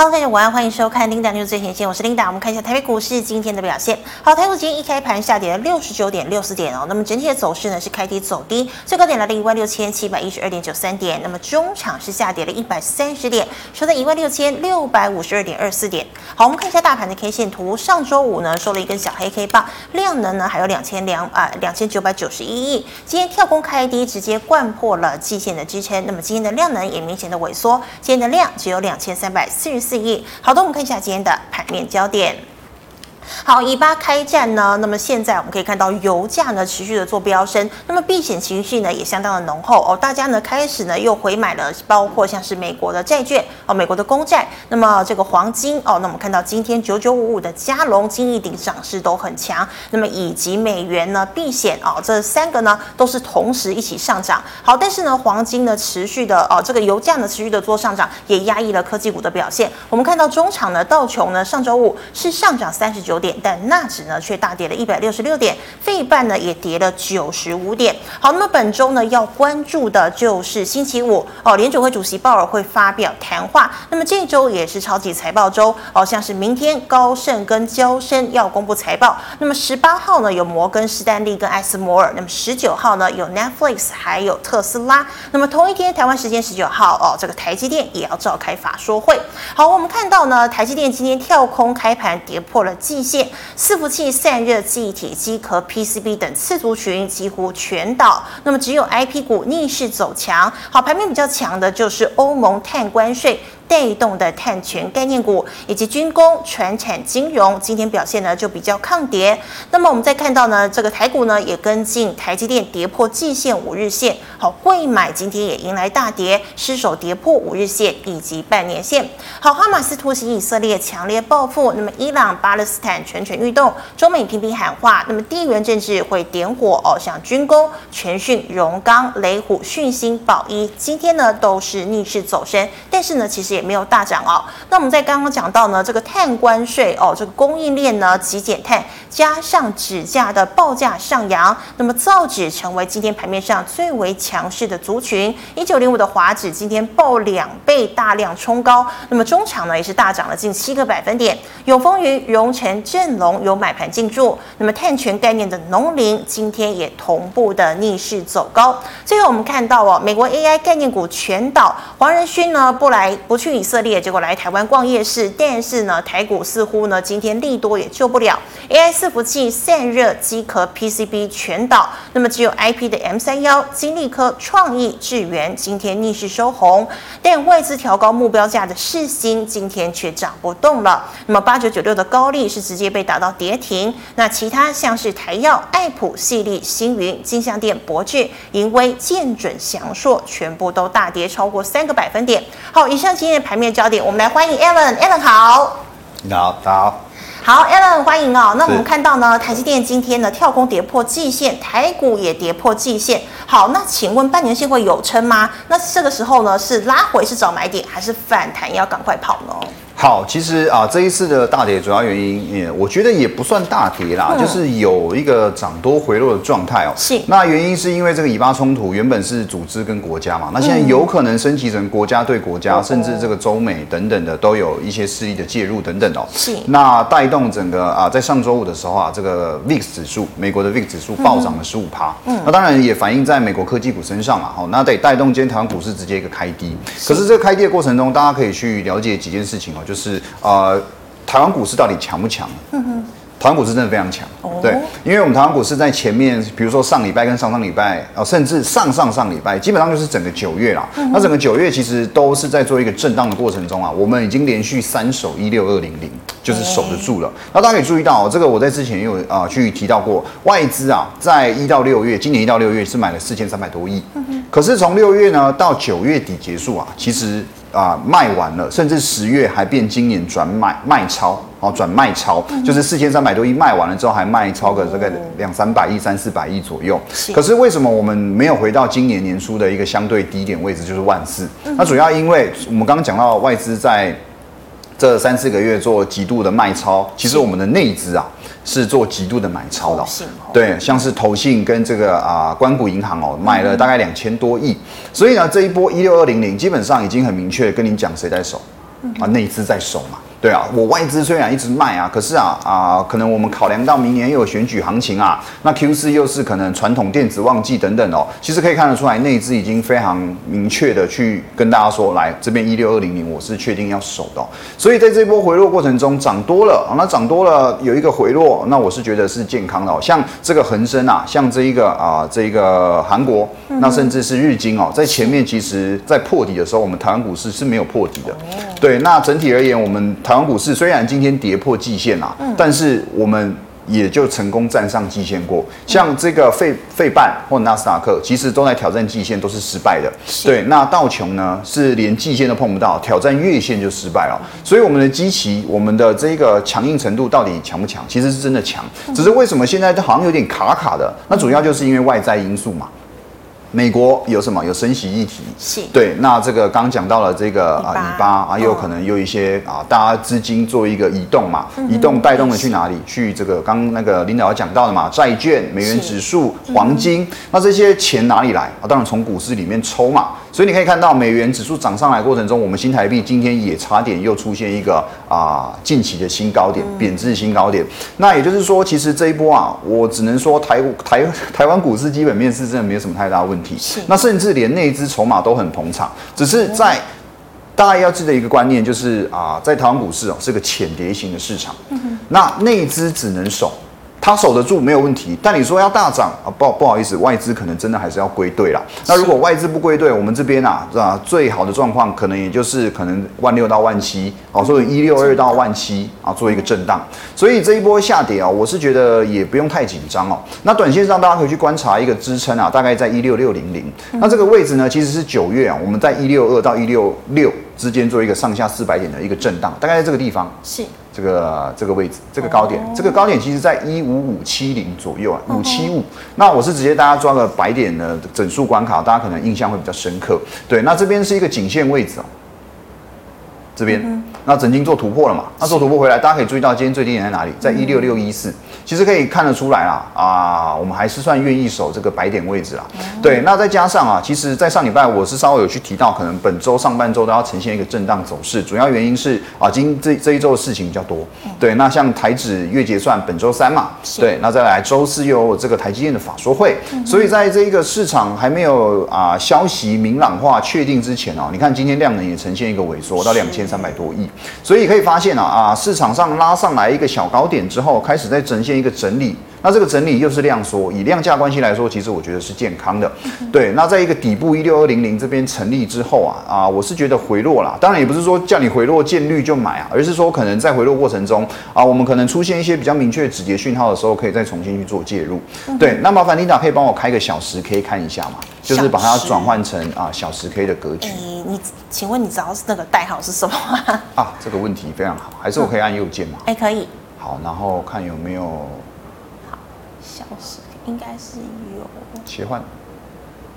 Hello，大家晚安，欢迎收看 Linda News 最前线，我是 Linda。我们看一下台北股市今天的表现。好，台股今天一开盘下跌了六十九点六四点哦。那么整体的走势呢是开低走低，最高点来到一万六千七百一十二点九三点。那么中场是下跌了一百三十点，收在一万六千六百五十二点二四点。好，我们看一下大盘的 K 线图。上周五呢收了一根小黑 K 棒，量能呢还有两千两啊两千九百九十一亿。今天跳空开低，直接掼破了季线的支撑。那么今天的量能也明显的萎缩，今天的量只有两千三百四十四四亿。好的，我们看一下今天的盘面焦点。好，以巴开战呢，那么现在我们可以看到油价呢持续的做飙升，那么避险情绪呢也相当的浓厚哦，大家呢开始呢又回买了，包括像是美国的债券哦，美国的公债，那么这个黄金哦，那我们看到今天九九五五的加龙金一鼎涨势都很强，那么以及美元呢避险哦，这三个呢都是同时一起上涨。好，但是呢黄金呢持续的哦，这个油价呢持续的做上涨，也压抑了科技股的表现。我们看到中场呢道琼呢上周五是上涨三十九点。但纳指呢却大跌了一百六十六点，费半呢也跌了九十五点。好，那么本周呢要关注的就是星期五哦，联准会主席鲍尔会发表谈话。那么这周也是超级财报周哦，像是明天高盛跟交生要公布财报。那么十八号呢有摩根士丹利跟艾斯摩尔。那么十九号呢有 Netflix 还有特斯拉。那么同一天台湾时间十九号哦，这个台积电也要召开法说会。好，我们看到呢台积电今天跳空开盘跌破了季线。伺服器散热、记忆体、机壳、PCB 等次族群几乎全倒，那么只有 IP 股逆势走强。好，盘面比较强的就是欧盟碳关税。带动的碳权概念股以及军工、传产、金融，今天表现呢就比较抗跌。那么我们再看到呢，这个台股呢也跟进台积电跌破季线、五日线。好，柜买今天也迎来大跌，失守跌破五日线以及半年线。好，哈马斯突袭以色列，强烈报复。那么伊朗、巴勒斯坦蠢蠢欲动，中美频频喊话。那么地缘政治会点火哦，像军工、全讯、荣刚、雷虎、讯芯、宝一，今天呢都是逆势走升，但是呢其实也。没有大涨哦。那我们在刚刚讲到呢，这个碳关税哦，这个供应链呢急减碳，加上纸价的报价上扬，那么造纸成为今天盘面上最为强势的族群。一九零五的华纸今天爆两倍，大量冲高，那么中场呢也是大涨了近七个百分点。永丰云、荣成、正隆有买盘进驻，那么碳权概念的农林今天也同步的逆势走高。最后我们看到哦，美国 AI 概念股全倒，黄仁勋呢不来不去。以色列结果来台湾逛夜市，但是呢，台股似乎呢今天利多也救不了，AI 伺服器、散热、机壳、PCB 全倒，那么只有 IP 的 M 三幺、金利科、创意、智源今天逆势收红，但外资调高目标价的世芯今天却涨不动了。那么八九九六的高利是直接被打到跌停，那其他像是台药、爱普、矽力、星云、金像电、博智、盈威、建准、祥硕全部都大跌超过三个百分点。好，以上今天的。盘面焦点，我们来欢迎 Alan，Alan 好，你好，大家好，好，Alan 欢迎哦。那我们看到呢，台积电今天呢跳空跌破季线，台股也跌破季线。好，那请问半年线会有撑吗？那这个时候呢是拉回是找买点，还是反弹要赶快跑呢？好，其实啊，这一次的大跌主要原因，也我觉得也不算大跌啦，嗯、就是有一个涨多回落的状态哦。是。那原因是因为这个以巴冲突原本是组织跟国家嘛，那现在有可能升级成国家对国家，嗯、甚至这个中美等等的都有一些势力的介入等等哦。是。那带动整个啊，在上周五的时候啊，这个 VIX 指数，美国的 VIX 指数暴涨了十五趴。嗯。那当然也反映在美国科技股身上嘛。好，那得带动今天台湾股市直接一个开低。是。可是这个开低的过程中，大家可以去了解几件事情哦，就是啊。呃，台湾股市到底强不强？嗯哼，台湾股市真的非常强，哦、对，因为我们台湾股市在前面，比如说上礼拜跟上上礼拜，哦，甚至上上上礼拜，基本上就是整个九月啦。嗯、那整个九月其实都是在做一个震荡的过程中啊，我们已经连续三守一六二零零，就是守得住了。欸、那大家可以注意到，这个我在之前也有啊、呃、去提到过，外资啊在一到六月，今年一到六月是买了四千三百多亿，可是从六月呢到九月底结束啊，其实。啊，卖完了，甚至十月还变今年转卖卖超，哦，转卖超，嗯、就是四千三百多亿卖完了之后还卖超个这个两三百亿、三四百亿左右。是可是为什么我们没有回到今年年初的一个相对低点位置，就是万四？嗯、那主要因为我们刚刚讲到外资在这三四个月做极度的卖超，其实我们的内资啊。是做极度的买超的，对，像是投信跟这个啊，关谷银行哦，买了大概两千多亿，所以呢，这一波一六二零零基本上已经很明确跟你讲谁在手，啊，内资在手嘛。对啊，我外资虽然一直卖啊，可是啊啊，可能我们考量到明年又有选举行情啊，那 Q 四又是可能传统电子旺季等等哦，其实可以看得出来，内资已经非常明确的去跟大家说，来这边一六二零零我是确定要守的，所以在这波回落过程中涨多了啊，那涨多了有一个回落，那我是觉得是健康的哦，像这个恒生啊，像这一个啊这一个韩国，那甚至是日经哦，在前面其实在破底的时候，我们台湾股市是没有破底的，对，那整体而言我们。台湾股市虽然今天跌破季线啦，嗯，但是我们也就成功站上季线过。像这个费费半或纳斯达克，其实都在挑战季线，都是失败的。对，那道琼呢，是连季线都碰不到，挑战月线就失败了。所以我们的基期，我们的这个强硬程度到底强不强？其实是真的强，只是为什么现在好像有点卡卡的？那主要就是因为外在因素嘛。美国有什么？有升息议题，是对。那这个刚讲到了这个啊，以巴啊，也有可能有一些啊，大家资金做一个移动嘛，移动带动的去哪里？去这个刚那个领导要讲到的嘛，债券、美元指数、黄金。那这些钱哪里来啊？当然从股市里面抽嘛。所以你可以看到，美元指数涨上来过程中，我们新台币今天也差点又出现一个啊近期的新高点，贬值新高点。那也就是说，其实这一波啊，我只能说台台台湾股市基本面是真的没有什么太大问题。是。那甚至连内资筹码都很捧场，只是在大家要记得一个观念，就是啊，在台湾股市哦是个浅碟型的市场。嗯。那内资只能守。它守得住没有问题，但你说要大涨啊，不不好意思，外资可能真的还是要归队了。那如果外资不归队，我们这边啊，啊？最好的状况可能也就是可能万六到万七，哦，所以一六二到万七啊，做一个震荡。所以这一波下跌啊，我是觉得也不用太紧张哦。那短线上大家可以去观察一个支撑啊，大概在一六六零零。那这个位置呢，其实是九月啊，我们在一六二到一六六之间做一个上下四百点的一个震荡，大概在这个地方。是。这个这个位置，这个高点，哦、这个高点其实在一五五七零左右啊，五七五。那我是直接大家抓个白点的整数关卡，大家可能印象会比较深刻。对，那这边是一个颈线位置哦，这边，嗯、那曾经做突破了嘛？那做突破回来，大家可以注意到今天最低点在哪里？在一六六一四。其实可以看得出来啦，啊，我们还是算愿意守这个白点位置啦。对，那再加上啊，其实，在上礼拜我是稍微有去提到，可能本周上半周都要呈现一个震荡走势，主要原因是啊，今这这一周的事情比较多。对，那像台指月结算本周三嘛，对，那再来周四又有这个台积电的法说会，所以在这一个市场还没有啊消息明朗化确定之前哦，你看今天量能也呈现一个萎缩到两千三百多亿，所以可以发现啊啊，市场上拉上来一个小高点之后，开始在呈现一个整理，那这个整理又是量缩，以量价关系来说，其实我觉得是健康的。对，那在一个底部一六二零零这边成立之后啊，啊，我是觉得回落啦，当然也不是说叫你回落见绿就买啊，而是说可能在回落过程中啊，我们可能出现一些比较明确的止跌讯号的时候，可以再重新去做介入。对，那麻烦 Linda 可以帮我开个小时 K 看一下嘛？就是把它转换成啊小时 K 的格局。你你，请问你知道是那个代号是什么吗？啊，这个问题非常好，还是我可以按右键吗？哎，可以。好，然后看有没有。好，消失应该是有。切换，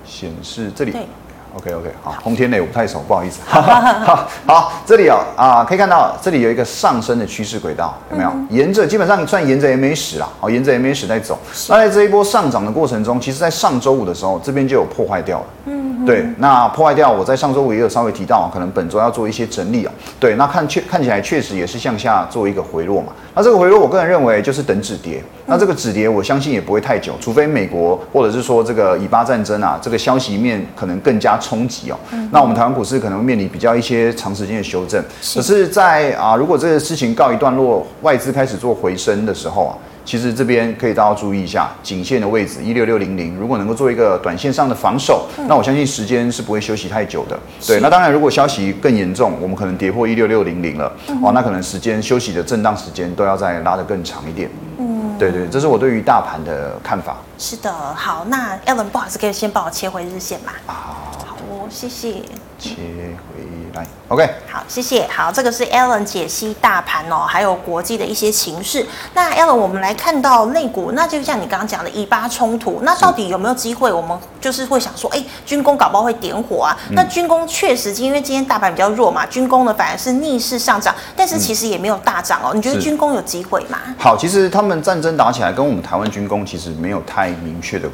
显示这里。对。OK OK，好，红天雷我不太熟，不好意思。好，好，好，这里哦，啊，可以看到这里有一个上升的趋势轨道，有没有？嗯、沿着基本上你算沿着 MA 十啦，好，沿着 MA 十在走。那在这一波上涨的过程中，其实在上周五的时候，这边就有破坏掉了。嗯，对，那破坏掉，我在上周五也有稍微提到，可能本周要做一些整理哦。对，那看确看起来确实也是向下做一个回落嘛。那这个回落，我个人认为就是等止跌。那这个止跌，我相信也不会太久，除非美国或者是说这个以巴战争啊，这个消息面可能更加冲击哦。嗯、那我们台湾股市可能会面临比较一些长时间的修正。是。可是在，在啊，如果这个事情告一段落，外资开始做回升的时候啊，其实这边可以大家注意一下颈线的位置一六六零零，如果能够做一个短线上的防守，嗯、那我相信时间是不会休息太久的。对。那当然，如果消息更严重，我们可能跌破一六六零零了，哦、嗯，那可能时间休息的震荡时间都要再拉得更长一点。嗯对对，这是我对于大盘的看法。是的，好，那 Alan 不好意思，可以先帮我切回日线吧？啊，好哦，谢谢。切回来，OK。好，谢谢。好，这个是 Alan 解析大盘哦，还有国际的一些情势。那 Alan，我们来看到内股，那就像你刚刚讲的以巴冲突，那到底有没有机会？我们就是会想说，哎，军工搞不好会点火啊。嗯、那军工确实，因为今天大盘比较弱嘛，军工呢反而是逆势上涨，但是其实也没有大涨哦。嗯、你觉得军工有机会吗？好，其实他们战争打起来，跟我们台湾军工其实没有太明确的。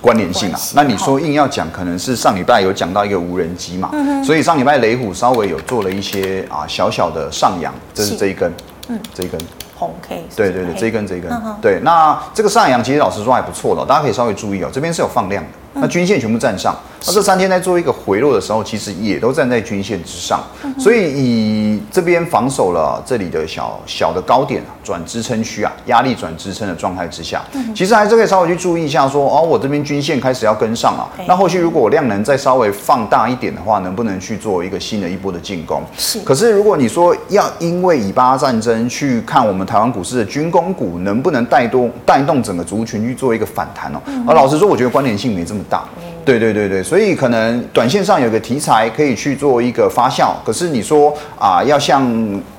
关联性啊。那你说硬要讲，可能是上礼拜有讲到一个无人机嘛，嗯、所以上礼拜雷虎稍微有做了一些啊小小的上扬，这是这一根，嗯，这一根。红 K，对对对，这一根这一根，对，那这个上扬其实老实说还不错的，大家可以稍微注意哦，这边是有放量的，那均线全部站上，那这三天在做一个回落的时候，其实也都站在均线之上，所以以这边防守了这里的小小的高点转支撑区啊，压力转支撑的状态之下，其实还是可以稍微去注意一下说，哦，我这边均线开始要跟上了，那后续如果我量能再稍微放大一点的话，能不能去做一个新的一波的进攻？是。可是如果你说要因为以巴战争去看我们台湾股市的军工股能不能带动带动整个族群去做一个反弹哦？而老实说，我觉得关联性没这么大。对对对对，所以可能短线上有个题材可以去做一个发酵，可是你说啊，要像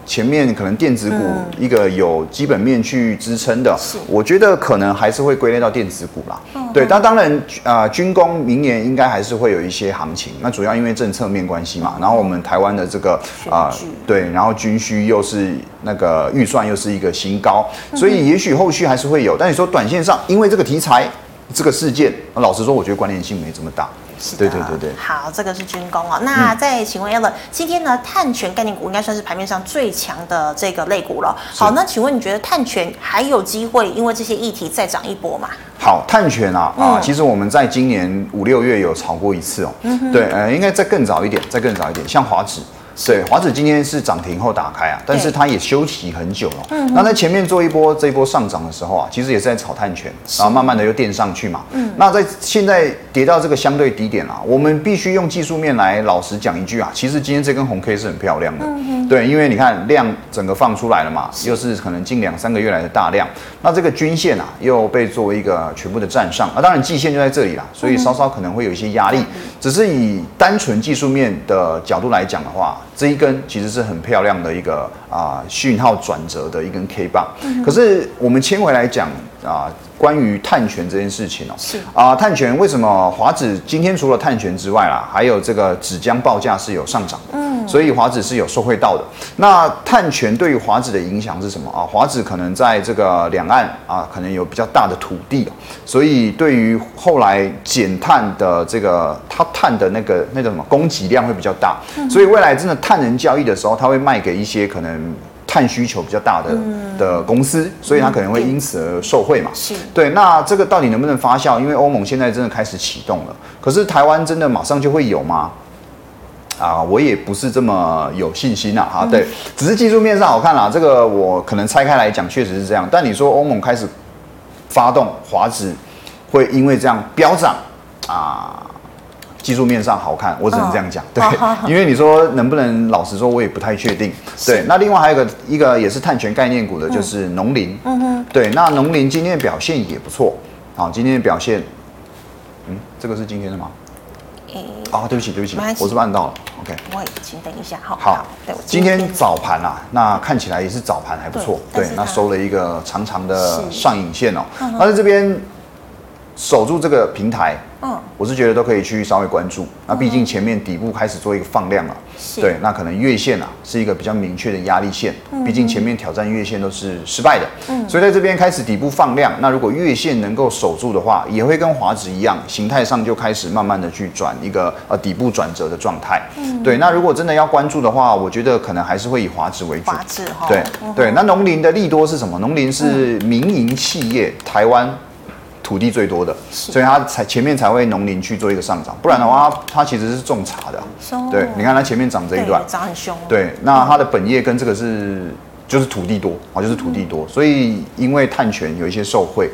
前面可能电子股一个有基本面去支撑的，嗯、我觉得可能还是会归类到电子股啦。嗯、对，但当然啊，军工明年应该还是会有一些行情，那主要因为政策面关系嘛，然后我们台湾的这个啊，对，然后军需又是那个预算又是一个新高，所以也许后续还是会有，但你说短线上因为这个题材。这个事件，老实说，我觉得关联性没这么大。是的，对对对对。好，这个是军工哦。那再请问 Alan，今天呢，碳权概念股应该算是盘面上最强的这个类股了。好，那请问你觉得碳权还有机会因为这些议题再涨一波吗？好，碳权啊、嗯、啊，其实我们在今年五六月有炒过一次哦。嗯哼。对，呃，应该再更早一点，再更早一点，像华指。对，华子今天是涨停后打开啊，但是它也休息很久了。嗯，那在前面做一波这一波上涨的时候啊，其实也是在炒碳权，然后慢慢的又垫上去嘛。嗯，那在现在跌到这个相对低点啊，我们必须用技术面来老实讲一句啊，其实今天这根红 K 是很漂亮的。嗯，对，因为你看量整个放出来了嘛，又是可能近两三个月来的大量，那这个均线啊又被作为一个全部的站上啊，当然季线就在这里啦，所以稍稍可能会有一些压力，只是以单纯技术面的角度来讲的话。这一根其实是很漂亮的一个啊讯号转折的一根 K 棒，可是我们切回来讲啊，关于碳权这件事情哦，是啊，碳权为什么华子今天除了碳权之外啦，还有这个纸浆报价是有上涨的。所以华子是有受惠到的。那碳权对于华子的影响是什么啊？华子可能在这个两岸啊，可能有比较大的土地，所以对于后来减碳的这个它碳的那个那个什么供给量会比较大。所以未来真的碳人交易的时候，它会卖给一些可能碳需求比较大的的公司，所以它可能会因此而受惠嘛。是对。那这个到底能不能发酵？因为欧盟现在真的开始启动了，可是台湾真的马上就会有吗？啊，我也不是这么有信心呐，哈，对，只是技术面上好看啦，这个我可能拆开来讲，确实是这样。但你说欧盟开始发动华指，会因为这样飙涨啊？技术面上好看，我只能这样讲，对，因为你说能不能老实说，我也不太确定。对，那另外还有一个一个也是碳权概念股的，就是农林，嗯哼，对，那农林今天的表现也不错，好，今天的表现，嗯，这个是今天的吗？哦，对不起，对不起，我是按到了？OK，我请等一下，好。好，对，今天早盘啊，那看起来也是早盘还不错，对，那收了一个长长的上影线哦，那在这边守住这个平台。嗯，我是觉得都可以去稍微关注。那毕竟前面底部开始做一个放量了，对，那可能月线啊是一个比较明确的压力线。毕竟前面挑战月线都是失败的，嗯，所以在这边开始底部放量。那如果月线能够守住的话，也会跟华指一样，形态上就开始慢慢的去转一个呃底部转折的状态。嗯，对。那如果真的要关注的话，我觉得可能还是会以华指为主。华指哈，对对。那农林的利多是什么？农林是民营企业，台湾。土地最多的，所以它才前面才会农林去做一个上涨，不然的话，它其实是种茶的。对，你看它前面涨这一段，涨很凶。对，那它的本业跟这个是就是土地多啊，就是土地多，所以因为碳权有一些受惠。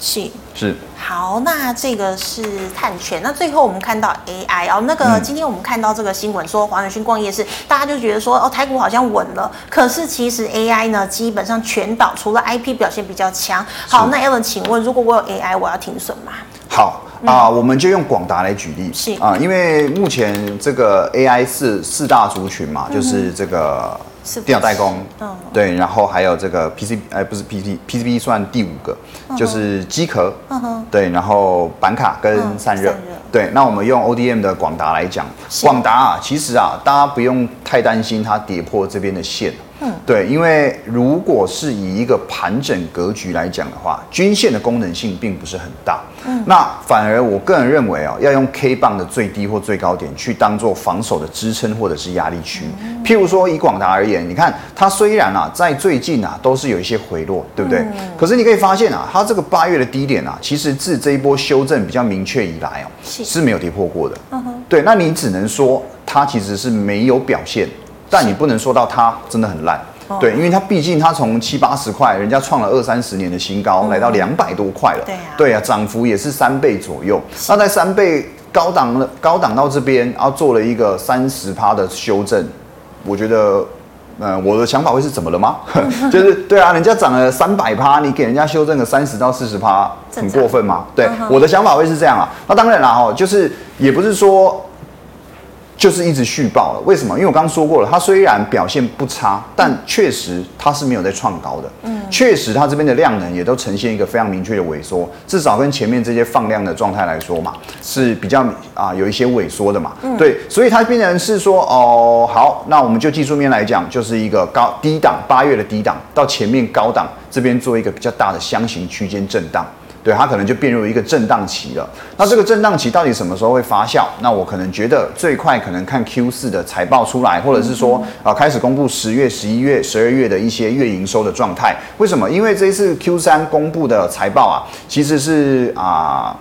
是是好，那这个是碳权。那最后我们看到 AI 哦，那个今天我们看到这个新闻说，黄仁勋逛夜市大家就觉得说哦，台股好像稳了。可是其实 AI 呢，基本上全岛，除了 IP 表现比较强。好，那 Alan，请问如果我有 AI，我要停损吗？好啊，我们就用广达来举例。是啊，因为目前这个 AI 是四大族群嘛，就是这个。电脑代工，嗯，对，然后还有这个 PC，哎，不是 PC，PCB 算第五个，就是机壳，对，然后板卡跟散热，对，那我们用 ODM 的广达来讲，广达啊，其实啊，大家不用太担心它跌破这边的线，嗯，对，因为如果是以一个盘整格局来讲的话，均线的功能性并不是很大，嗯，那反而我个人认为啊，要用 K 棒的最低或最高点去当做防守的支撑或者是压力区。嗯、譬如说以广达而言，你看它虽然啊在最近啊都是有一些回落，对不对？嗯、可是你可以发现啊，它这个八月的低点啊，其实自这一波修正比较明确以来哦，是，是没有跌破过的。嗯哼，对，那你只能说它其实是没有表现，但你不能说到它真的很烂。对，因为它毕竟它从七八十块，人家创了二三十年的新高，嗯、来到两百多块了。对啊，对啊，涨幅也是三倍左右。那在三倍高档了，高档到这边，然后做了一个三十趴的修正，我觉得，呃，我的想法会是怎么了吗？就是对啊，人家涨了三百趴，你给人家修正个三十到四十趴，很过分吗？对，嗯、我的想法会是这样啊。那当然了哈，就是也不是说。就是一直续报了，为什么？因为我刚刚说过了，它虽然表现不差，但确实它是没有在创高的。嗯，确实它这边的量能也都呈现一个非常明确的萎缩，至少跟前面这些放量的状态来说嘛，是比较啊有一些萎缩的嘛。嗯，对，所以它变成是说哦，好，那我们就技术面来讲，就是一个高低档八月的低档到前面高档这边做一个比较大的箱型区间震荡。对，它可能就变入一个震荡期了。那这个震荡期到底什么时候会发酵？那我可能觉得最快可能看 Q 四的财报出来，或者是说啊开始公布十月、十一月、十二月的一些月营收的状态。为什么？因为这一次 Q 三公布的财报啊，其实是啊。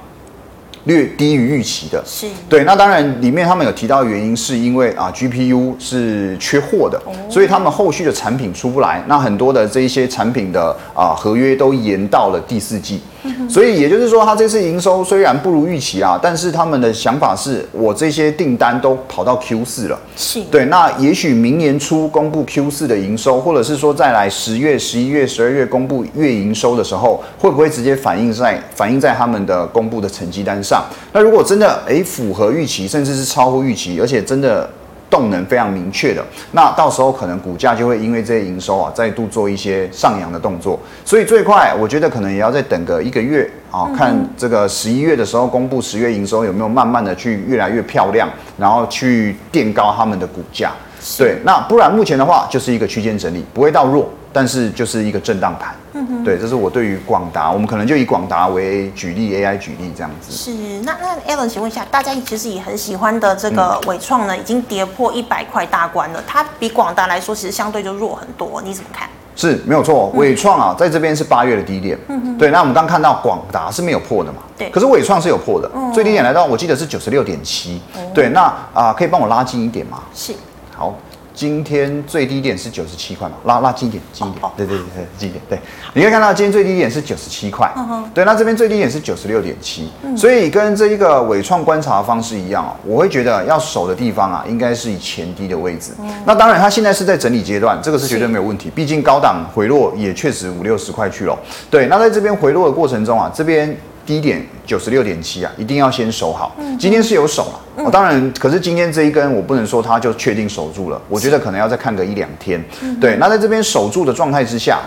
略低于预期的，是对。那当然，里面他们有提到的原因，是因为啊，GPU 是缺货的，哦、所以他们后续的产品出不来。那很多的这一些产品的啊合约都延到了第四季。嗯、所以也就是说，他这次营收虽然不如预期啊，但是他们的想法是我这些订单都跑到 Q 四了。是对。那也许明年初公布 Q 四的营收，或者是说再来十月、十一月、十二月公布月营收的时候，会不会直接反映在反映在他们的公布的成绩单上？那如果真的诶符合预期，甚至是超乎预期，而且真的动能非常明确的，那到时候可能股价就会因为这些营收啊，再度做一些上扬的动作。所以最快我觉得可能也要再等个一个月啊，看这个十一月的时候公布十月营收有没有慢慢的去越来越漂亮，然后去垫高他们的股价。对，那不然目前的话就是一个区间整理，不会到弱。但是就是一个震荡盘，嗯哼，对，这是我对于广达，我们可能就以广达为举例，AI 举例这样子。是，那那 Alan，请问一下，大家其实也很喜欢的这个伟创呢，已经跌破一百块大关了，它比广达来说，其实相对就弱很多，你怎么看？是没有错，伟创啊，在这边是八月的低点，嗯哼，对，那我们刚看到广达是没有破的嘛，对，可是伟创是有破的，嗯、最低点来到我记得是九十六点七，对，那啊、呃，可以帮我拉近一点吗？是，好。今天最低点是九十七块嘛，拉拉近一点，近一点，对对对对，近一点。对，你可以看到今天最低点是九十七块，对，那这边最低点是九十六点七，所以跟这一个纬创观察的方式一样，我会觉得要守的地方啊，应该是以前低的位置。那当然，它现在是在整理阶段，这个是绝对没有问题，毕竟高档回落也确实五六十块去了。对，那在这边回落的过程中啊，这边。低点九十六点七啊，一定要先守好。嗯今天是有守了，嗯哦，当然，可是今天这一根我不能说它就确定守住了，我觉得可能要再看个一两天。对，那在这边守住的状态之下，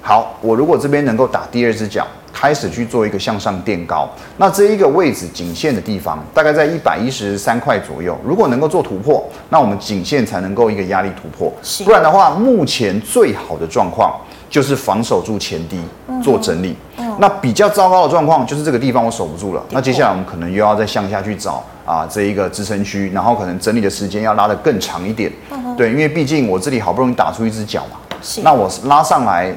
好，我如果这边能够打第二只脚，开始去做一个向上垫高，那这一个位置颈线的地方大概在一百一十三块左右，如果能够做突破，那我们颈线才能够一个压力突破。不然的话，目前最好的状况。就是防守住前低做整理，嗯。嗯、那比较糟糕的状况就是这个地方我守不住了，那接下来我们可能又要再向下去找啊这一个支撑区，然后可能整理的时间要拉得更长一点，嗯、对，因为毕竟我这里好不容易打出一只脚嘛，那我拉上来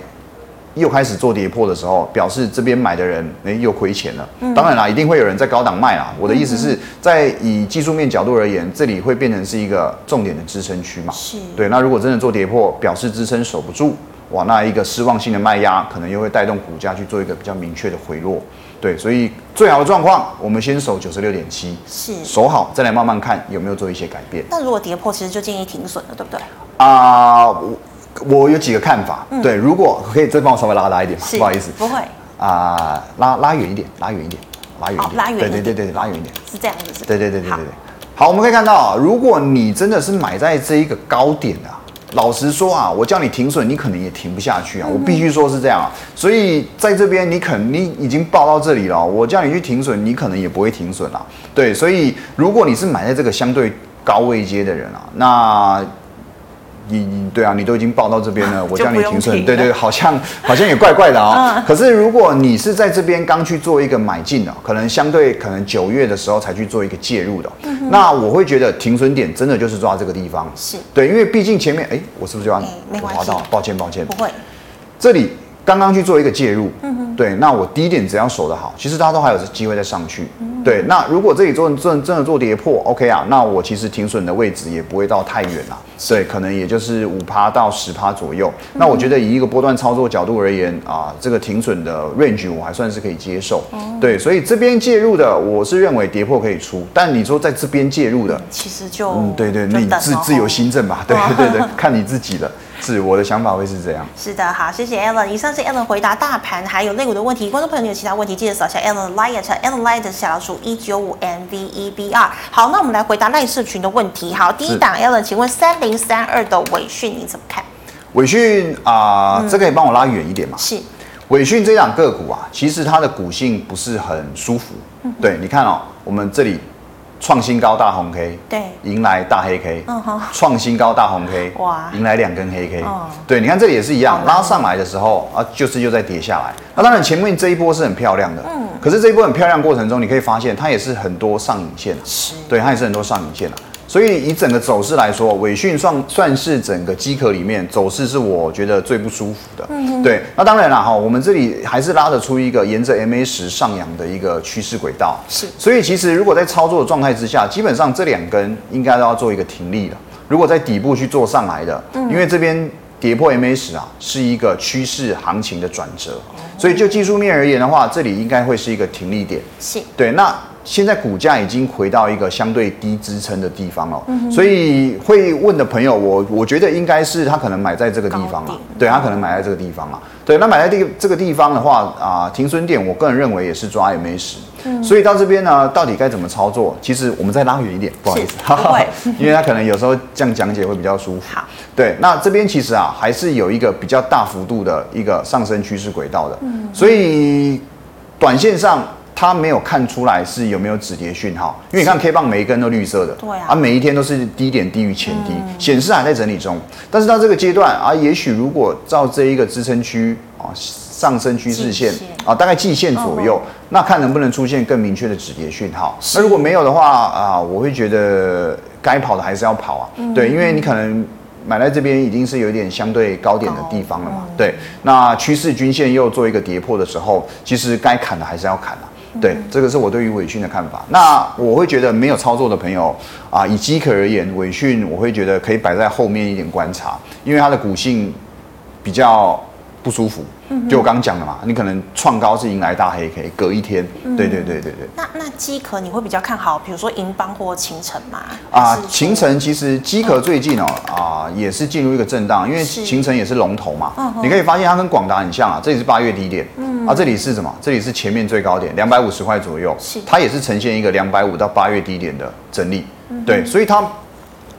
又开始做跌破的时候，表示这边买的人哎又亏钱了，嗯、当然啦，一定会有人在高档卖啦，我的意思是在以技术面角度而言，这里会变成是一个重点的支撑区嘛，是。对，那如果真的做跌破，表示支撑守不住。哇，那一个失望性的卖压，可能又会带动股价去做一个比较明确的回落，对，所以最好的状况，我们先守九十六点七，是守好，再来慢慢看有没有做一些改变。那如果跌破，其实就建议停损了，对不对？啊、呃，我我有几个看法，嗯、对，如果可以再帮我稍微拉大一点吗？不好意思，不会啊、呃，拉拉远一点，拉远一点，拉远一点，拉远一点，对对对对，拉远一点，是这样子，对对对对对对。好，我们可以看到啊，如果你真的是买在这一个高点啊。老实说啊，我叫你停损，你可能也停不下去啊。我必须说是这样啊，所以在这边你肯你已经报到这里了，我叫你去停损，你可能也不会停损了。对，所以如果你是买在这个相对高位阶的人啊，那你你对啊，你都已经报到这边了，我叫你停损，停对对，好像好像也怪怪的啊、可是如果你是在这边刚去做一个买进的，可能相对可能九月的时候才去做一个介入的，嗯、那我会觉得停损点真的就是抓这个地方，是。对，因为毕竟前面哎，我是不是就要滑到？抱歉抱歉，不会，这里。刚刚去做一个介入，对，那我低点只要守得好，其实大家都还有机会再上去，嗯、对。那如果这里做真真的做跌破，OK 啊，那我其实停损的位置也不会到太远啦，是对，可能也就是五趴到十趴左右。嗯、那我觉得以一个波段操作角度而言啊，这个停损的 range 我还算是可以接受，嗯、对。所以这边介入的，我是认为跌破可以出，但你说在这边介入的，其实就嗯，对对，那你自自由心证吧，对对对，看你自己的。是我的想法会是这样。是的，好，谢谢 Alan。以上是 Alan 回答大盘还有类股的问题。观众朋友，你有其他问题，记得扫下 Alan 的 Line，Alan Line 的小老鼠一九五 M V E B R。好，那我们来回答赖社群的问题。好，第一档是 Alan，请问三零三二的伟讯你怎么看？伟讯啊，呃嗯、这可以帮我拉远一点嘛？是。伟讯这档个股啊，其实它的股性不是很舒服。嗯、对，你看哦，我们这里。创新高大红 K，对，迎来大黑 K，嗯哼，创新高大红 K，哇，迎来两根黑 K，嗯，对，你看这里也是一样，拉上来的时候啊，就是又再跌下来。那当然前面这一波是很漂亮的，嗯，可是这一波很漂亮过程中，你可以发现它也是很多上影线，是，对，它也是很多上影线。所以以整个走势来说，尾讯算算是整个机壳里面走势是我觉得最不舒服的。嗯哼，对。那当然了哈，我们这里还是拉得出一个沿着 MA 十上扬的一个趋势轨道。是。所以其实如果在操作的状态之下，基本上这两根应该都要做一个停利了。如果在底部去做上来的，嗯，因为这边跌破 MA 十啊，是一个趋势行情的转折。所以就技术面而言的话，这里应该会是一个停利点。是。对，那。现在股价已经回到一个相对低支撑的地方了，嗯、所以会问的朋友，我我觉得应该是他可能买在这个地方了，对，他可能买在这个地方了，对，那买在这个这个地方的话啊、呃，停损点我个人认为也是抓 MA 十、嗯，所以到这边呢，到底该怎么操作？其实我们再拉远一点，不好意思，因为他可能有时候这样讲解会比较舒服。好，对，那这边其实啊，还是有一个比较大幅度的一个上升趋势轨道的，嗯、所以短线上。它没有看出来是有没有止跌讯号，因为你看 K 棒每一根都绿色的，对啊，啊每一天都是低点低于前低，嗯、显示还在整理中。但是到这个阶段啊，也许如果照这一个支撑区啊上升趋势线，啊大概季线左右，哦、那看能不能出现更明确的止跌讯号。那如果没有的话啊，我会觉得该跑的还是要跑啊，嗯、对，因为你可能买在这边已经是有一点相对高点的地方了嘛，嗯、对，那趋势均线又做一个跌破的时候，其实该砍的还是要砍啊。对，这个是我对于尾讯的看法。那我会觉得没有操作的朋友啊，以机壳而言，尾讯我会觉得可以摆在后面一点观察，因为它的股性比较不舒服。就我刚刚讲的嘛，你可能创高是迎来大黑 K，隔一天。对对对对对。那那机壳你会比较看好，比如说银邦或秦城嘛？啊，秦城其实机壳最近哦啊也是进入一个震荡，因为秦城也是龙头嘛。你可以发现它跟广达很像啊，这里是八月低点，嗯啊这里是什么？这里是前面最高点两百五十块左右，它也是呈现一个两百五到八月低点的整理。对，所以它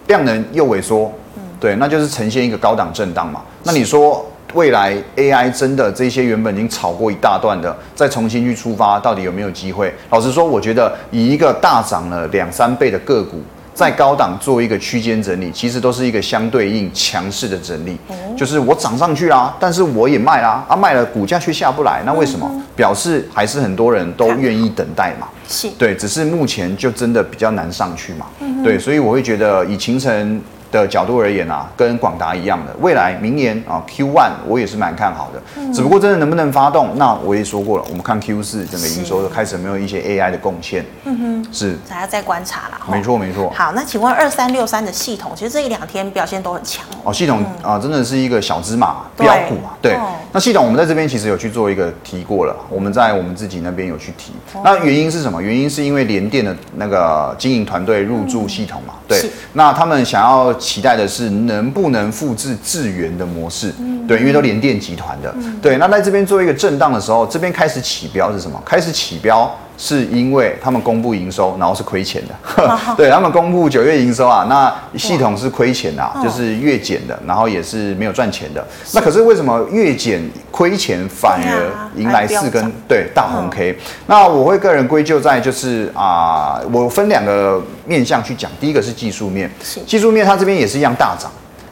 量能又萎缩，对，那就是呈现一个高档震荡嘛。那你说？未来 AI 真的这些原本已经炒过一大段的，再重新去出发，到底有没有机会？老实说，我觉得以一个大涨了两三倍的个股，在高档做一个区间整理，其实都是一个相对应强势的整理。就是我涨上去啦，但是我也卖啦，啊卖了股价却下不来，那为什么？表示还是很多人都愿意等待嘛。是，对，只是目前就真的比较难上去嘛。对，所以我会觉得以勤诚的角度而言啊，跟广达一样的，未来明年啊 Q one 我也是蛮看好的，嗯、只不过真的能不能发动，那我也说过了，我们看 Q 四整个营收开始有没有一些 AI 的贡献，嗯哼，是还要再观察啦。没错没错。好，那请问二三六三的系统，其实这一两天表现都很强哦。系统啊，真的是一个小芝麻标股啊。对，哦、那系统我们在这边其实有去做一个提过了，我们在我们自己那边有去提。哦、那原因是什么？原因是因为联电的那个经营团队入驻系统嘛。嗯、对，那他们想要。期待的是能不能复制智源的模式，嗯、对，因为都联电集团的，嗯、对。那在这边做一个震荡的时候，这边开始起标是什么？开始起标。是因为他们公布营收，然后是亏钱的。哦、对他们公布九月营收啊，那系统是亏钱的、啊，就是月减的，然后也是没有赚钱的。哦、那可是为什么月减亏钱反而迎来四根对大红 K？、哦、那我会个人归咎在就是啊，我分两个面向去讲，第一个是技术面，技术面它这边也是一样大涨。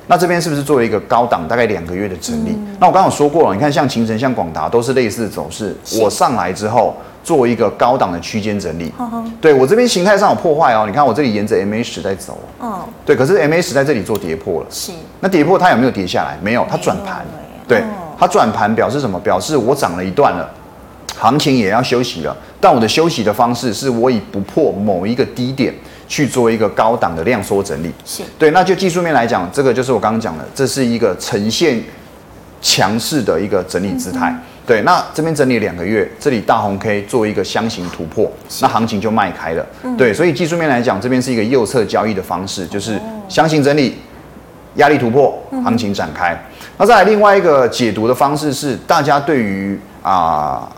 那这边是不是做了一个高档大概两个月的整理？嗯、那我刚刚有说过了，你看像秦城、像广达都是类似的走势。我上来之后做一个高档的区间整理，对我这边形态上有破坏哦。你看我这里沿着 MA 十在走，嗯，对，可是 MA 十在这里做跌破了，是。那跌破它有没有跌下来？没有，它转盘，对，它转盘表示什么？表示我涨了一段了，行情也要休息了。但我的休息的方式是我以不破某一个低点。去做一个高档的量缩整理，是对。那就技术面来讲，这个就是我刚刚讲的，这是一个呈现强势的一个整理姿态。嗯、对，那这边整理两个月，这里大红 K 做一个箱型突破，那行情就迈开了。嗯、对，所以技术面来讲，这边是一个右侧交易的方式，就是箱型整理，压力突破，行情展开。嗯、那再来另外一个解读的方式是，大家对于啊。呃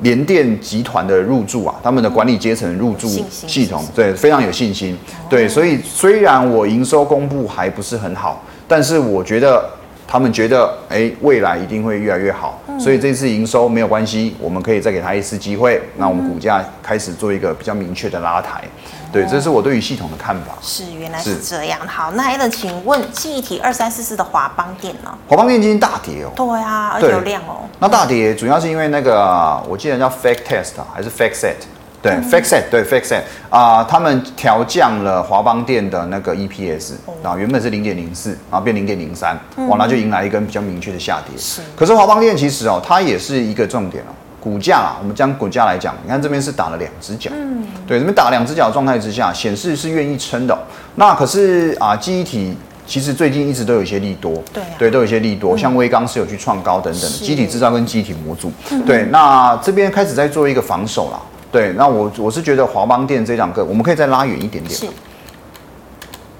联电集团的入驻啊，他们的管理阶层入驻系统，对，非常有信心。对，所以虽然我营收公布还不是很好，但是我觉得他们觉得，哎，未来一定会越来越好。所以这次营收没有关系，我们可以再给他一次机会。那我们股价开始做一个比较明确的拉抬。对，这是我对于系统的看法。是，原来是这样。好，那 Alan，请问记忆体二三四四的华邦电呢？华邦电今天大跌哦。对啊，而且有量哦。那大跌主要是因为那个，我记得叫 fake test 还是 FactSet？对，FactSet，对 FactSet 啊，他们调降了华邦电的那个 EPS，然后原本是零点零四，然后变零点零三，哇，那就迎来一根比较明确的下跌。是。可是华邦电其实哦，它也是一个重点哦。股价啊，我们将股价来讲，你看这边是打了两只脚，嗯，对，这边打两只脚的状态之下，显示是愿意撑的。那可是啊，记忆体其实最近一直都有一些利多，对，啊、对，都有一些利多，嗯、像威刚是有去创高等等的，记忆体制造跟记忆体模组，嗯、对，那这边开始在做一个防守啦，对，那我我是觉得华邦电这两个，我们可以再拉远一点点。是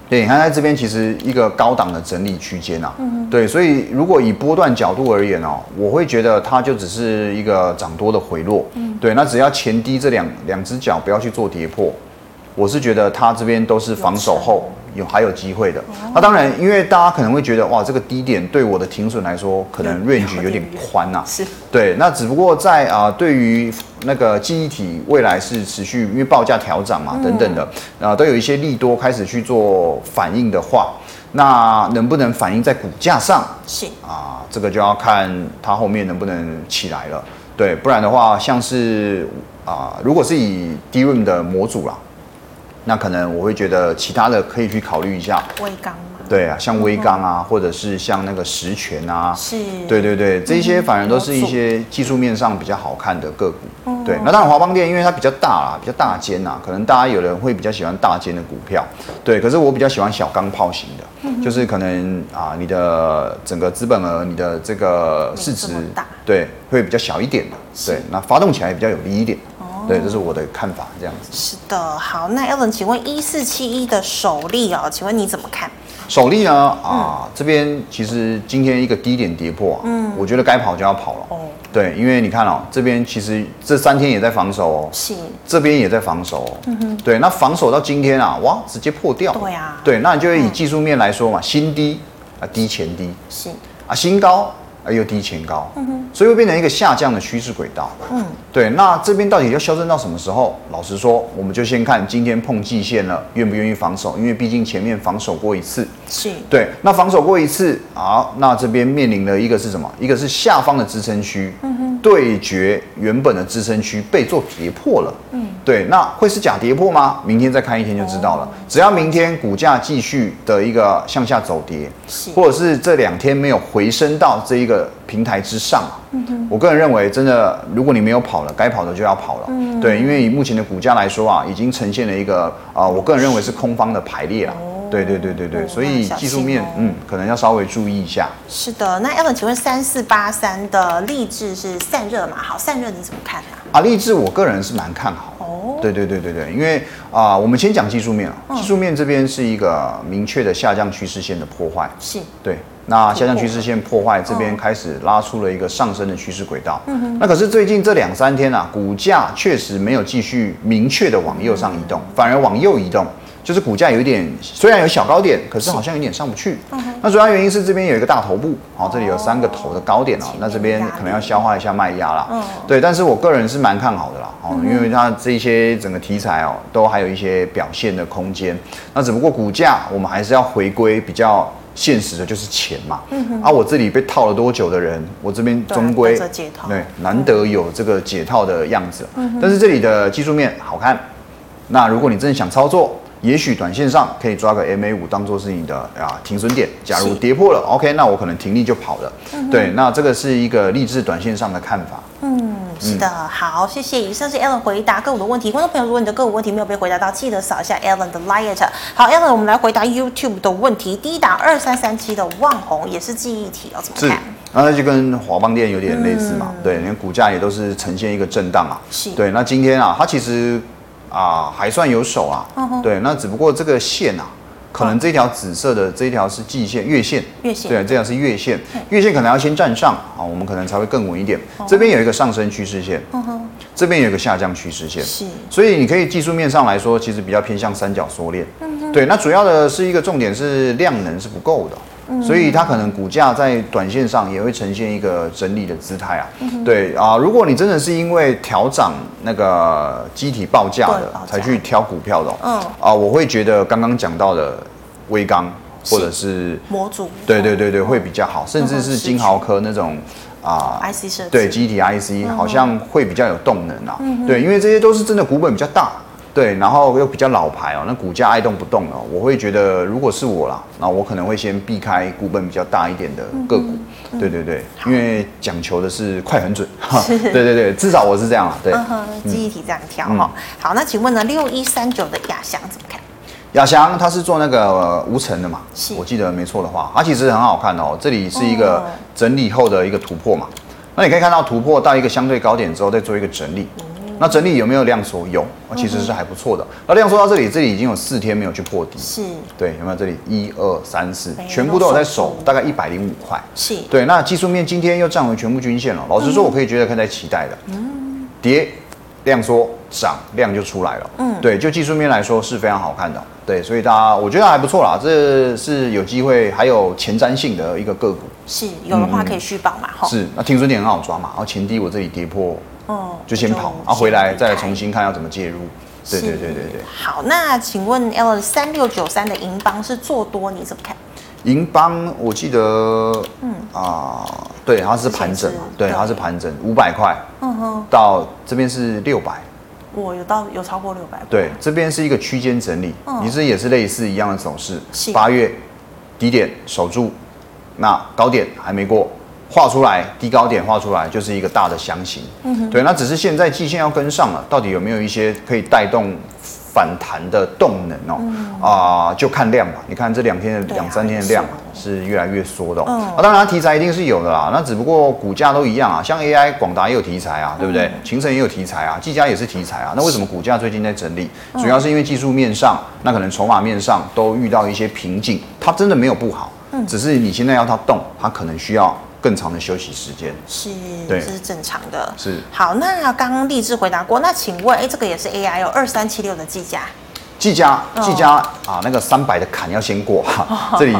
对，你看在这边其实一个高档的整理区间啊，嗯、哼对，所以如果以波段角度而言哦，我会觉得它就只是一个涨多的回落，嗯，对，那只要前低这两两只脚不要去做跌破，我是觉得它这边都是防守后。有还有机会的，哦、那当然，因为大家可能会觉得哇，这个低点对我的停损来说，可能 range 有点宽呐、啊。是，对，那只不过在啊、呃，对于那个记忆体未来是持续，因为报价调涨嘛，等等的，啊、都有一些利多开始去做反应的话，那能不能反映在股价上？是啊、呃，这个就要看它后面能不能起来了。对，不然的话，像是啊、呃，如果是以 DRAM 的模组啦。那可能我会觉得其他的可以去考虑一下，微钢吗？对啊，像微钢啊，或者是像那个石泉啊，是，对对对，这些反而都是一些技术面上比较好看的个股。对，那当然华邦电因为它比较大啦，比较大间呐，可能大家有人会比较喜欢大间的股票。对，可是我比较喜欢小钢炮型的，就是可能啊，你的整个资本额、你的这个市值，对，会比较小一点的。对，那发动起来也比较有利一点。对，这是我的看法，这样子。是的，好，那 Alan，请问一四七一的首例哦，请问你怎么看？首例呢？啊，这边其实今天一个低点跌破，嗯，我觉得该跑就要跑了。哦，对，因为你看哦，这边其实这三天也在防守哦，是，这边也在防守哦，嗯哼，对，那防守到今天啊，哇，直接破掉。对啊，对，那你就会以技术面来说嘛，新低啊，低前低，是啊，新高。而又低前高，嗯哼，所以会变成一个下降的趋势轨道。嗯，对。那这边到底要修正到什么时候？老实说，我们就先看今天碰季线了，愿不愿意防守？因为毕竟前面防守过一次。是。对。那防守过一次，好，那这边面临的一个是什么？一个是下方的支撑区，嗯哼，对决原本的支撑区被做跌破了。嗯，对。那会是假跌破吗？明天再看一天就知道了。哦、只要明天股价继续的一个向下走跌，是，或者是这两天没有回升到这一个。的平台之上，嗯哼，我个人认为，真的，如果你没有跑了，该跑的就要跑了，嗯，对，因为以目前的股价来说啊，已经呈现了一个啊、呃，我个人认为是空方的排列了，哦、对对对对对，所以技术面，嗯，可能要稍微注意一下。是的，那 Alan，请问三四八三的励志是散热嘛？好，散热你怎么看啊？啊，励志我个人是蛮看好。哦，对对对对对，因为啊、呃，我们先讲技术面啊，嗯、技术面这边是一个明确的下降趋势线的破坏，是对。那下降趋势线破坏，这边开始拉出了一个上升的趋势轨道。嗯哼。那可是最近这两三天啊，股价确实没有继续明确的往右上移动，反而往右移动，就是股价有一点虽然有小高点，可是好像有点上不去。嗯。那主要原因是这边有一个大头部，好，这里有三个头的高点啊，那这边可能要消化一下卖压啦。嗯。对，但是我个人是蛮看好的啦，哦，因为它这些整个题材哦，都还有一些表现的空间。那只不过股价我们还是要回归比较。现实的就是钱嘛。嗯、啊，我这里被套了多久的人，我这边终归对，难得有这个解套的样子。嗯、但是这里的技术面好看，那如果你真的想操作，也许短线上可以抓个 MA 五当做是你的啊停损点。假如跌破了，OK，那我可能停利就跑了。嗯、对，那这个是一个励志短线上的看法。嗯，是的，好，谢谢。以上是 Alan 回答个股的问题。观众朋友，如果你的个股问题没有被回答到，记得扫一下 Alan 的 Light。好，Alan，我们来回答 YouTube 的问题。第一档二三三七的旺红也是记忆体哦，怎么看？那就跟华邦电有点类似嘛。嗯、对，连股价也都是呈现一个震荡啊。是。对，那今天啊，它其实。啊，还算有手啊，嗯、对，那只不过这个线啊，可能这条紫色的这一条是季线、月线，月线，对，这条是月线，月线可能要先站上啊，我们可能才会更稳一点。这边有一个上升趋势线，这边有一个下降趋势线，是，所以你可以技术面上来说，其实比较偏向三角缩链，嗯、对，那主要的是一个重点是量能是不够的。所以它可能股价在短线上也会呈现一个整理的姿态啊。嗯、对啊，如果你真的是因为调涨那个机体报价的才去挑股票的，嗯。啊，我会觉得刚刚讲到的威刚或者是模组，对对对对，会比较好，甚至是金豪科那种啊，IC 设计，对机体 IC 好像会比较有动能啊。嗯、对，因为这些都是真的股本比较大。对，然后又比较老牌哦，那股价爱动不动哦，我会觉得如果是我啦，那我可能会先避开股本比较大一点的个股。对对对，因为讲求的是快很准。是对对对，至少我是这样啦。对，记忆体这样挑哈。嗯、好，那请问呢，六一三九的亚翔怎么看？亚翔它是做那个无尘的嘛？是我记得没错的话，它其实很好看哦。这里是一个整理后的一个突破嘛？嗯、那你可以看到突破到一个相对高点之后，再做一个整理。嗯那整理有没有量缩？有，其实是还不错的。那量缩到这里，这里已经有四天没有去破底。是，对，有没有这里一二三四，全部都有在守，大概一百零五块。是，对。那技术面今天又站回全部均线了。老实说，我可以觉得看在期待的。嗯，跌，量缩，涨，量就出来了。嗯，对，就技术面来说是非常好看的。对，所以大家我觉得还不错啦，这是有机会还有前瞻性的一个个股。是，有的话可以续保嘛。哈是，那停损点很好抓嘛。然后前低我这里跌破。哦，就先跑，然后回来再重新看要怎么介入。对对对对对。好，那请问 L 三六九三的银邦是做多，你怎么看？银邦，我记得，嗯啊，对，它是盘整嘛，对，它是盘整五百块，嗯哼，到这边是六百，我有到有超过六百。对，这边是一个区间整理，你这也是类似一样的走势，八月低点守住，那高点还没过。画出来低高点画出来就是一个大的箱型，对，那只是现在季线要跟上了，到底有没有一些可以带动反弹的动能哦？啊、呃，就看量吧。你看这两天的两三天的量是越来越缩的，哦，啊，当然题材一定是有的啦，那只不过股价都一样啊，像 AI 广达也有题材啊，对不对？勤诚也有题材啊，技嘉也是题材啊，那为什么股价最近在整理？主要是因为技术面上，那可能筹码面上都遇到一些瓶颈，它真的没有不好，只是你现在要它动，它可能需要。更长的休息时间。是，对，这是正常的。是。好，那刚刚励志回答过，那请问，哎，这个也是 AI 有二三七六的技嘉，技嘉，技嘉啊，那个三百的坎要先过哈，哦、这里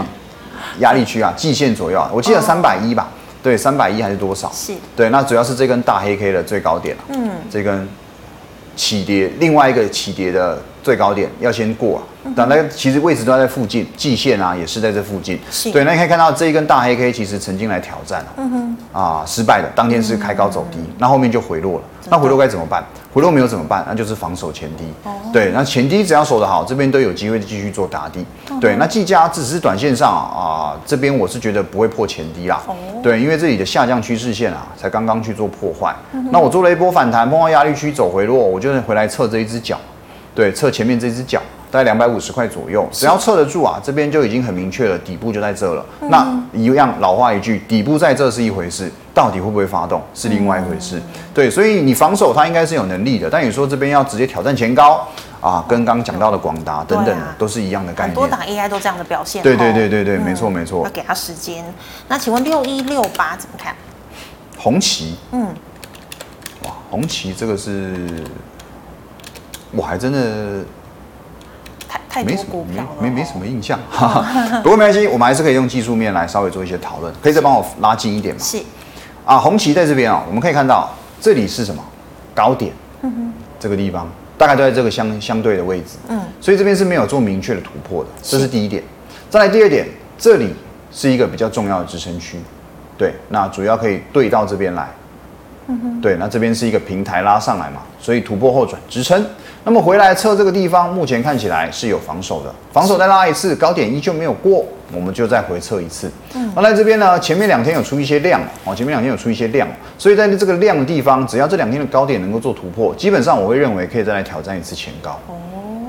压力区啊，季线左右啊，我记得三百一吧，对，三百一还是多少？是，对，那主要是这根大黑 K 的最高点，嗯，这根起跌，另外一个起跌的。最高点要先过啊，但那其实位置都在附近，季线啊也是在这附近。是对，那你可以看到这一根大黑 K 其实曾经来挑战嗯哼，啊失败的，当天是开高走低，那后面就回落了。那回落该怎么办？回落没有怎么办？那就是防守前低。哦对，那前低只要守得好，这边都有机会继续做打底。对，那技嘉只是短线上啊，这边我是觉得不会破前低啦。对，因为这里的下降趋势线啊，才刚刚去做破坏。那我做了一波反弹，碰到压力区走回落，我就回来测这一只脚。对，测前面这只脚大概两百五十块左右，只要测得住啊，这边就已经很明确了，底部就在这了。嗯、那一样老话一句，底部在这是一回事，到底会不会发动是另外一回事。嗯、对，所以你防守它应该是有能力的，但你说这边要直接挑战前高啊，跟刚刚讲到的广达等等、啊、都是一样的概念。很多档 AI 都这样的表现。对对对对对，嗯、没错没错。要给他时间。那请问六一六八怎么看？红旗。嗯。哇，红旗这个是。我还真的太太没什么没没没什么印象，哈哈不过没关系，我们还是可以用技术面来稍微做一些讨论。可以再帮我拉近一点吗？是啊，红旗在这边啊，我们可以看到这里是什么高点？嗯哼，这个地方大概都在这个相相对的位置。嗯，所以这边是没有做明确的突破的，这是第一点。再来第二点，这里是一个比较重要的支撑区，对，那主要可以对到这边来，嗯哼，对，那这边是一个平台拉上来嘛，所以突破后转支撑。那么回来测这个地方，目前看起来是有防守的，防守再拉一次，高点依旧没有过，我们就再回测一次。嗯，那在这边呢，前面两天有出一些量哦，前面两天有出一些量，所以在这个量的地方，只要这两天的高点能够做突破，基本上我会认为可以再来挑战一次前高。哦，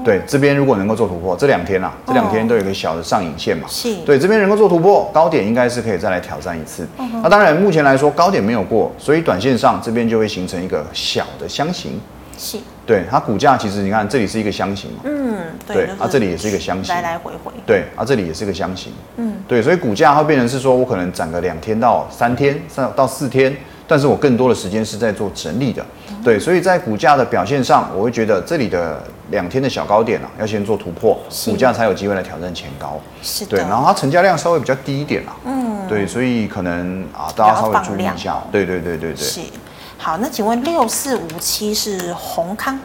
对，这边如果能够做突破，这两天啊，这两天都有一个小的上影线嘛，是，对，这边能够做突破，高点应该是可以再来挑战一次。那当然，目前来说高点没有过，所以短线上这边就会形成一个小的箱型。是。对它股价其实你看这里是一个箱型嘛，嗯，对，它啊这里也是一个箱型，来来回回，对啊这里也是一个箱型，嗯，对，所以股价会变成是说我可能涨个两天到三天，三到四天，但是我更多的时间是在做整理的，嗯、对，所以在股价的表现上，我会觉得这里的两天的小高点啊，要先做突破，股价才有机会来挑战前高，是的，对，然后它成交量稍微比较低一点啊，嗯，对，所以可能啊大家稍微注意一下，对对对对对，是。好，那请问六四五七是宏康，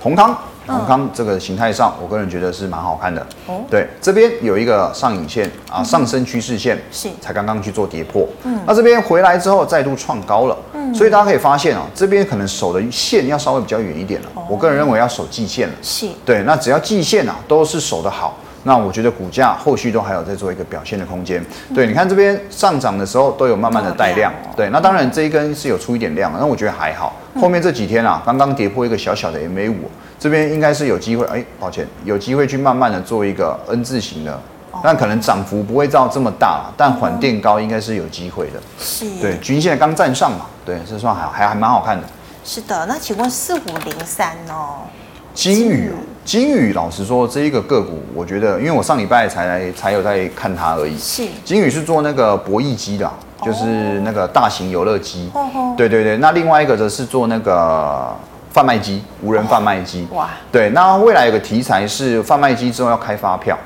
宏康，宏康这个形态上，我个人觉得是蛮好看的。哦，对，这边有一个上影线啊，上升趋势线是才刚刚去做跌破。嗯，那这边回来之后再度创高了。嗯，所以大家可以发现啊，这边可能守的线要稍微比较远一点了。我个人认为要守季线了。是，对，那只要季线啊都是守的好。那我觉得股价后续都还有在做一个表现的空间。对，你看这边上涨的时候都有慢慢的带量。对，那当然这一根是有出一点量，那我觉得还好。后面这几天啊，刚刚跌破一个小小的 MA 五，这边应该是有机会。哎，抱歉，有机会去慢慢的做一个 N 字形的，但可能涨幅不会到这么大，但缓垫高应该是有机会的。是。对，均线刚站上嘛，对，这算还还还蛮好看的。是的，那请问四五零三哦，金宇。金宇，老实说，这一个个股，我觉得，因为我上礼拜才来才有在看它而已。是，金宇是做那个博弈机的，就是那个大型游乐机。哦。对对对，那另外一个则是做那个贩卖机，无人贩卖机。哇。对，那未来有个题材是贩卖机之后要开发票。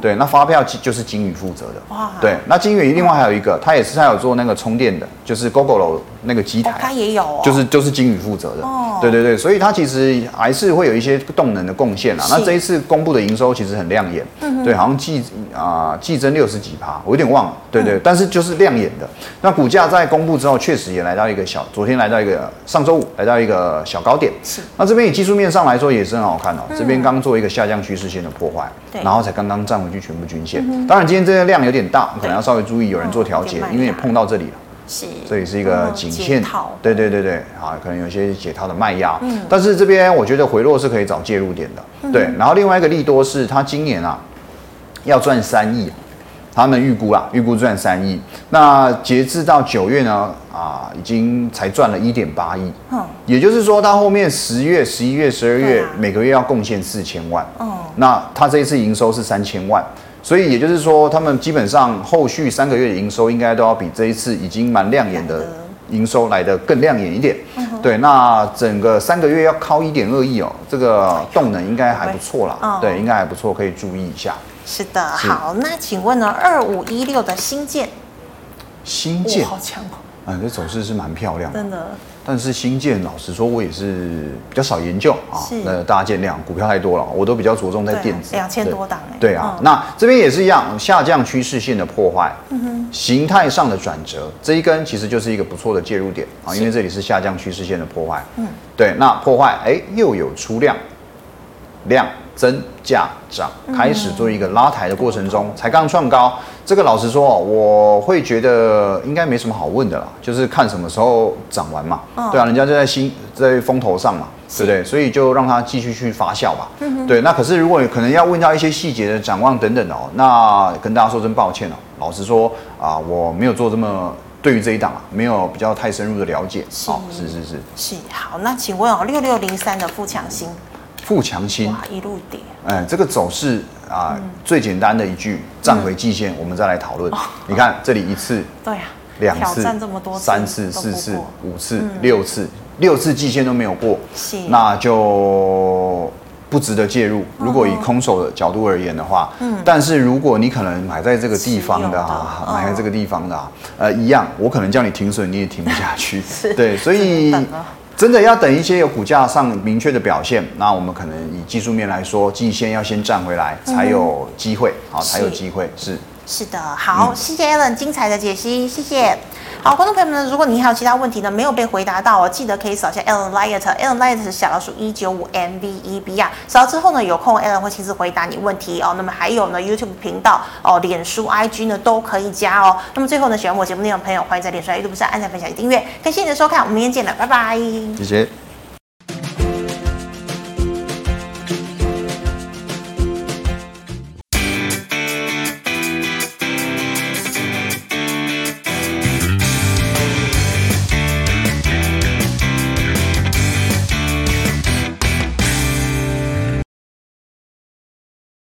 对，那发票就是金宇负责的。哇，对，那金宇另外还有一个，他也是他有做那个充电的，就是 Gogoro 那个机台，他也有，就是就是金宇负责的。哦，对对对，所以他其实还是会有一些动能的贡献啊。那这一次公布的营收其实很亮眼，嗯对，好像季啊季增六十几趴，我有点忘了。对对，但是就是亮眼的。那股价在公布之后，确实也来到一个小，昨天来到一个上周五来到一个小高点。是，那这边以技术面上来说也是很好看哦。这边刚做一个下降趋势线的破坏，对，然后才刚刚站。回去全部均线，当然今天这个量有点大，可能要稍微注意，有人做调节，因为也碰到这里了，是，这里是一个颈线，对对对对，啊，可能有些解套的卖压，嗯，但是这边我觉得回落是可以找介入点的，对，然后另外一个利多是它今年啊要赚三亿，他们预估啊预估赚三亿，那截至到九月呢啊已经才赚了一点八亿，嗯，也就是说到后面十月、十一月、十二月每个月要贡献四千万，嗯。那他这一次营收是三千万，所以也就是说，他们基本上后续三个月的营收应该都要比这一次已经蛮亮眼的营收来得更亮眼一点。对，那整个三个月要靠一点二亿哦，这个动能应该还不错啦。对，应该还不错，可以注意一下。是的，好，那请问呢，二五一六的新建，新建好强哦。嗯，这走势是蛮漂亮的，真的。但是新建，老实说，我也是比较少研究啊。那大家见谅，股票太多了，我都比较着重在电子。两千多档对啊，那这边也是一样，下降趋势线的破坏，嗯形态上的转折，这一根其实就是一个不错的介入点啊，因为这里是下降趋势线的破坏。嗯，对，那破坏，哎，又有出量，量增价涨，开始做一个拉抬的过程中，才刚创高。这个老实说哦，我会觉得应该没什么好问的啦，就是看什么时候涨完嘛。哦、对啊，人家就在新在风头上嘛，是对不对？所以就让它继续去发酵吧。对，那可是如果可能要问到一些细节的展望等等哦，那跟大家说声抱歉哦。老实说啊，我没有做这么对于这一档啊，没有比较太深入的了解。是、哦、是是是是。好，那请问哦，六六零三的富强新。富强新哇，一路跌，哎，这个走势啊，嗯、最简单的一句站回季线，嗯、我们再来讨论。哦、你看这里一次，对啊，两次，这么多次三次、四次、五次、嗯、六次，六次季线都没有过，是。那就不值得介入。如果以空手的角度而言的话，嗯，但是如果你可能买在这个地方的啊，的。买在这个地方的啊，呃，一样，我可能叫你停损，你也停不下去，是。对，所以。真的要等一些有股价上明确的表现，那我们可能以技术面来说，季线要先站回来才有机会，好，才有机会是。是的，好，嗯、谢谢 Alan 精彩的解析，谢谢。好，观众朋友们，如果你还有其他问题呢，没有被回答到哦，记得可以扫下 Alan Light，Alan Light 是小老鼠一九五 M V E B 啊。扫了之后呢，有空 Alan 会亲自回答你问题哦。那么还有呢，YouTube 频道哦，脸书 IG 呢都可以加哦。那么最后呢，喜欢我节目内容的朋友，欢迎在脸书 IG 不上按赞、分享、订阅。感谢你的收看，我们明天见了，拜拜。谢谢。